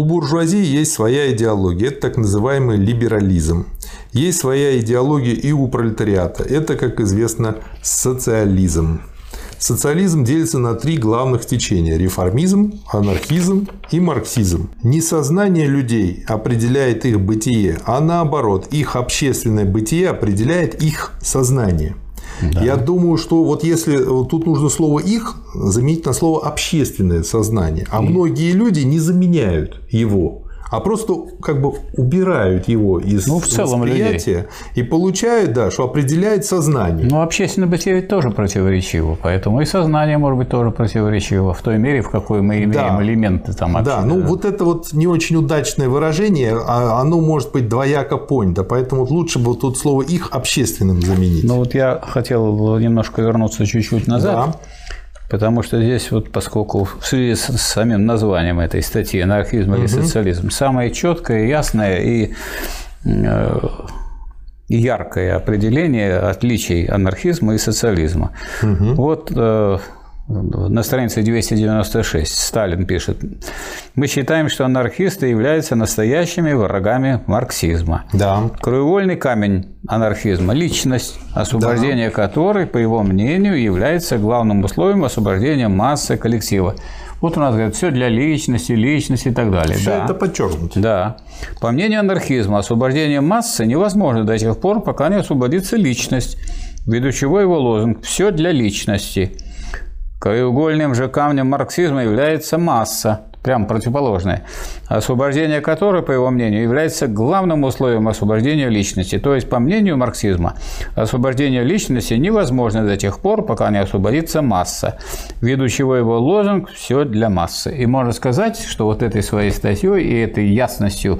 У буржуазии есть своя идеология, это так называемый либерализм. Есть своя идеология и у пролетариата, это, как известно, социализм. Социализм делится на три главных течения – реформизм, анархизм и марксизм. Не сознание людей определяет их бытие, а наоборот, их общественное бытие определяет их сознание. Да. Я думаю, что вот если тут нужно слово их заменить на слово общественное сознание, а и... многие люди не заменяют его а просто как бы убирают его из ну, в целом восприятия людей. и получают, да, что определяет сознание. Ну, общественное бытие ведь тоже противоречиво, поэтому и сознание может быть тоже противоречиво в той мере, в какой мы имеем да. элементы там. Да, ну вот это вот не очень удачное выражение, а оно может быть двояко понято, поэтому лучше бы тут слово их общественным заменить. Ну вот я хотел немножко вернуться чуть-чуть назад. Да. Потому что здесь вот, поскольку в связи с самим названием этой статьи «Анархизм или социализм», самое четкое, ясное и э, яркое определение отличий анархизма и социализма. Угу. Вот э, на странице 296 Сталин пишет, мы считаем, что анархисты являются настоящими врагами марксизма. Да. Краеугольный камень анархизма – личность, освобождение да. которой, по его мнению, является главным условием освобождения массы коллектива. Вот у нас говорят, все для личности, личности и так далее. Все да. это подчеркнуто. Да. По мнению анархизма, освобождение массы невозможно до тех пор, пока не освободится личность, ввиду чего его лозунг «все для личности». Краеугольным же камнем марксизма является масса, прям противоположная, освобождение которой, по его мнению, является главным условием освобождения личности. То есть, по мнению марксизма, освобождение личности невозможно до тех пор, пока не освободится масса, ввиду чего его лозунг «все для массы». И можно сказать, что вот этой своей статьей и этой ясностью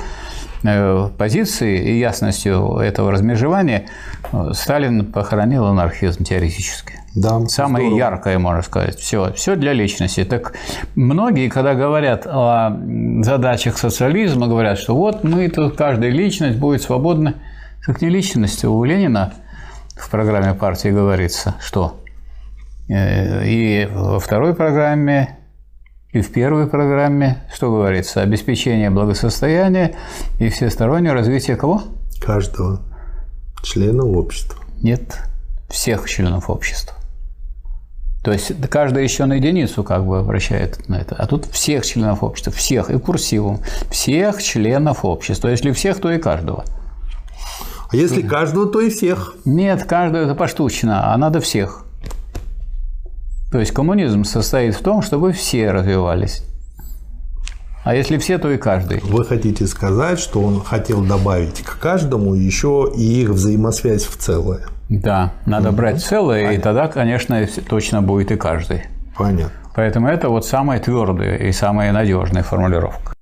позиции и ясностью этого размежевания э, Сталин похоронил анархизм теоретически. Да, Самое здорово. яркое, можно сказать. Все, все для личности. Так многие, когда говорят о задачах социализма, говорят, что вот мы тут, каждая личность будет свободна. Как не личность, у Ленина в программе партии говорится, что э, и во второй программе, и в первой программе, что говорится, обеспечение благосостояния и всестороннее развитие кого? Каждого члена общества. Нет, всех членов общества. То есть каждый еще на единицу как бы обращает на это. А тут всех членов общества, всех, и курсивом, всех членов общества. Если всех, то и каждого. А если каждого, то и всех? Нет, каждого это поштучно, а надо всех. То есть коммунизм состоит в том, чтобы все развивались. А если все, то и каждый. Вы хотите сказать, что он хотел добавить к каждому еще и их взаимосвязь в целое? Да, надо угу. брать целое, Понятно. и тогда, конечно, точно будет и каждый. Понятно. Поэтому это вот самая твердая и самая надежная формулировка.